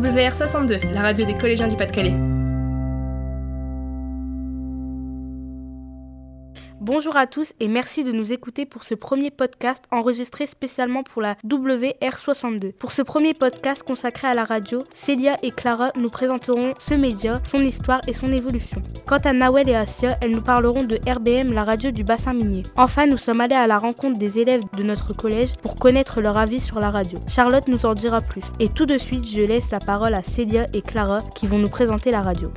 WR62, la radio des collégiens du Pas-de-Calais. Bonjour à tous et merci de nous écouter pour ce premier podcast enregistré spécialement pour la WR62. Pour ce premier podcast consacré à la radio, Célia et Clara nous présenteront ce média, son histoire et son évolution. Quant à Nawel et Asia, elles nous parleront de RBM, la radio du bassin minier. Enfin, nous sommes allés à la rencontre des élèves de notre collège pour connaître leur avis sur la radio. Charlotte nous en dira plus. Et tout de suite, je laisse la parole à Célia et Clara qui vont nous présenter la radio.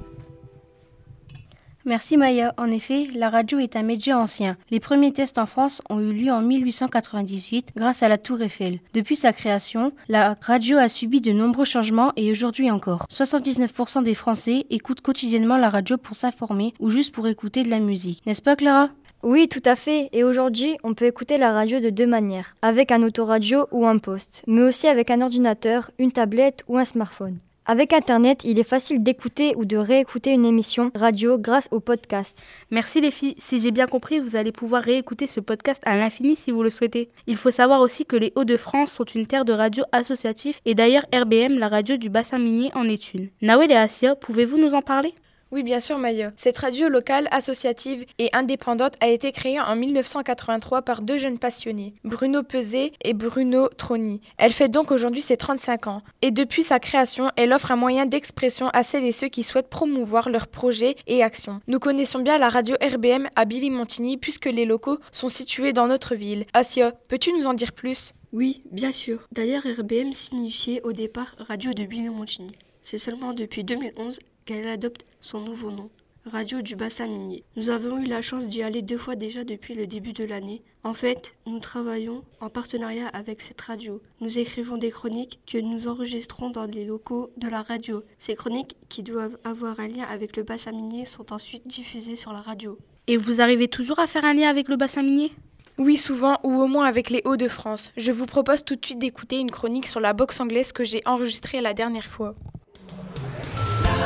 Merci Maya. En effet, la radio est un média ancien. Les premiers tests en France ont eu lieu en 1898 grâce à la Tour Eiffel. Depuis sa création, la radio a subi de nombreux changements et aujourd'hui encore. 79% des Français écoutent quotidiennement la radio pour s'informer ou juste pour écouter de la musique. N'est-ce pas Clara? Oui, tout à fait. Et aujourd'hui, on peut écouter la radio de deux manières, avec un autoradio ou un poste, mais aussi avec un ordinateur, une tablette ou un smartphone. Avec Internet, il est facile d'écouter ou de réécouter une émission radio grâce au podcast. Merci les filles. Si j'ai bien compris, vous allez pouvoir réécouter ce podcast à l'infini si vous le souhaitez. Il faut savoir aussi que les Hauts-de-France sont une terre de radio associative et d'ailleurs RBM, la radio du bassin minier, en est une. Nawel et Asia, pouvez-vous nous en parler? Oui, bien sûr, Maya. Cette radio locale, associative et indépendante a été créée en 1983 par deux jeunes passionnés, Bruno Peset et Bruno Troni. Elle fait donc aujourd'hui ses 35 ans. Et depuis sa création, elle offre un moyen d'expression à celles et ceux qui souhaitent promouvoir leurs projets et actions. Nous connaissons bien la radio RBM à Billy-Montigny puisque les locaux sont situés dans notre ville. Asia, peux-tu nous en dire plus? Oui, bien sûr. D'ailleurs, RBM signifiait au départ Radio de Billy-Montigny. C'est seulement depuis 2011 qu'elle adopte son nouveau nom, Radio du bassin minier. Nous avons eu la chance d'y aller deux fois déjà depuis le début de l'année. En fait, nous travaillons en partenariat avec cette radio. Nous écrivons des chroniques que nous enregistrons dans les locaux de la radio. Ces chroniques, qui doivent avoir un lien avec le bassin minier, sont ensuite diffusées sur la radio. Et vous arrivez toujours à faire un lien avec le bassin minier oui, souvent, ou au moins avec les Hauts-de-France. Je vous propose tout de suite d'écouter une chronique sur la boxe anglaise que j'ai enregistrée la dernière fois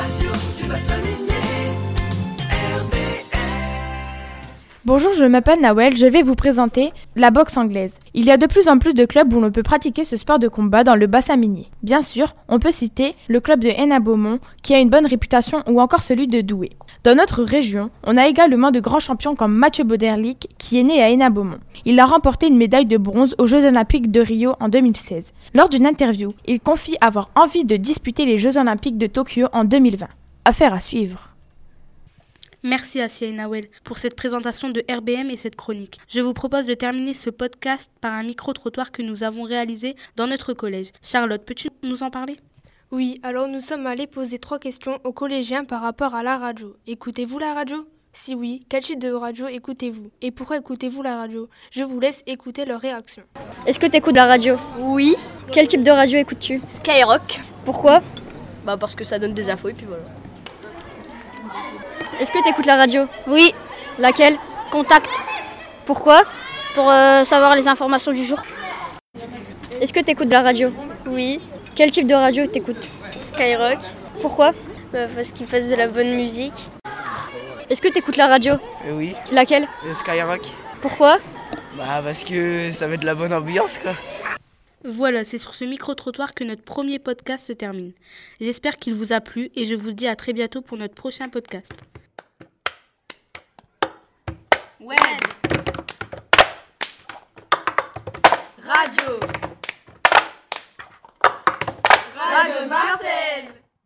radio du bassin minier. Bonjour, je m'appelle Nawel, je vais vous présenter la boxe anglaise. Il y a de plus en plus de clubs où l'on peut pratiquer ce sport de combat dans le bassin minier. Bien sûr, on peut citer le club de Hénin Beaumont qui a une bonne réputation ou encore celui de Douai. Dans notre région, on a également de grands champions comme Mathieu Boderlic qui est né à Hénin Beaumont. Il a remporté une médaille de bronze aux Jeux Olympiques de Rio en 2016. Lors d'une interview, il confie avoir envie de disputer les Jeux Olympiques de Tokyo en 2020. Affaire à suivre. Merci à et Nawel pour cette présentation de RBM et cette chronique. Je vous propose de terminer ce podcast par un micro-trottoir que nous avons réalisé dans notre collège. Charlotte, peux-tu nous en parler? Oui, alors nous sommes allés poser trois questions aux collégiens par rapport à la radio. Écoutez-vous la radio? Si oui, quel type de radio écoutez-vous? Et pourquoi écoutez-vous la radio? Je vous laisse écouter leurs réactions. Est-ce que tu écoutes la radio? Oui. Quel type de radio écoutes-tu? Skyrock. Pourquoi? Bah parce que ça donne des infos et puis voilà. Est-ce que tu écoutes la radio Oui. Laquelle Contact. Pourquoi Pour euh, savoir les informations du jour. Est-ce que tu écoutes la radio Oui. Quel type de radio t'écoutes Skyrock. Pourquoi bah, Parce qu'ils fassent de la bonne musique. Est-ce que tu écoutes la radio euh, Oui. Laquelle Skyrock. Pourquoi Bah parce que ça met de la bonne ambiance quoi. Voilà, c'est sur ce micro-trottoir que notre premier podcast se termine. J'espère qu'il vous a plu et je vous dis à très bientôt pour notre prochain podcast. Web. Radio. Radio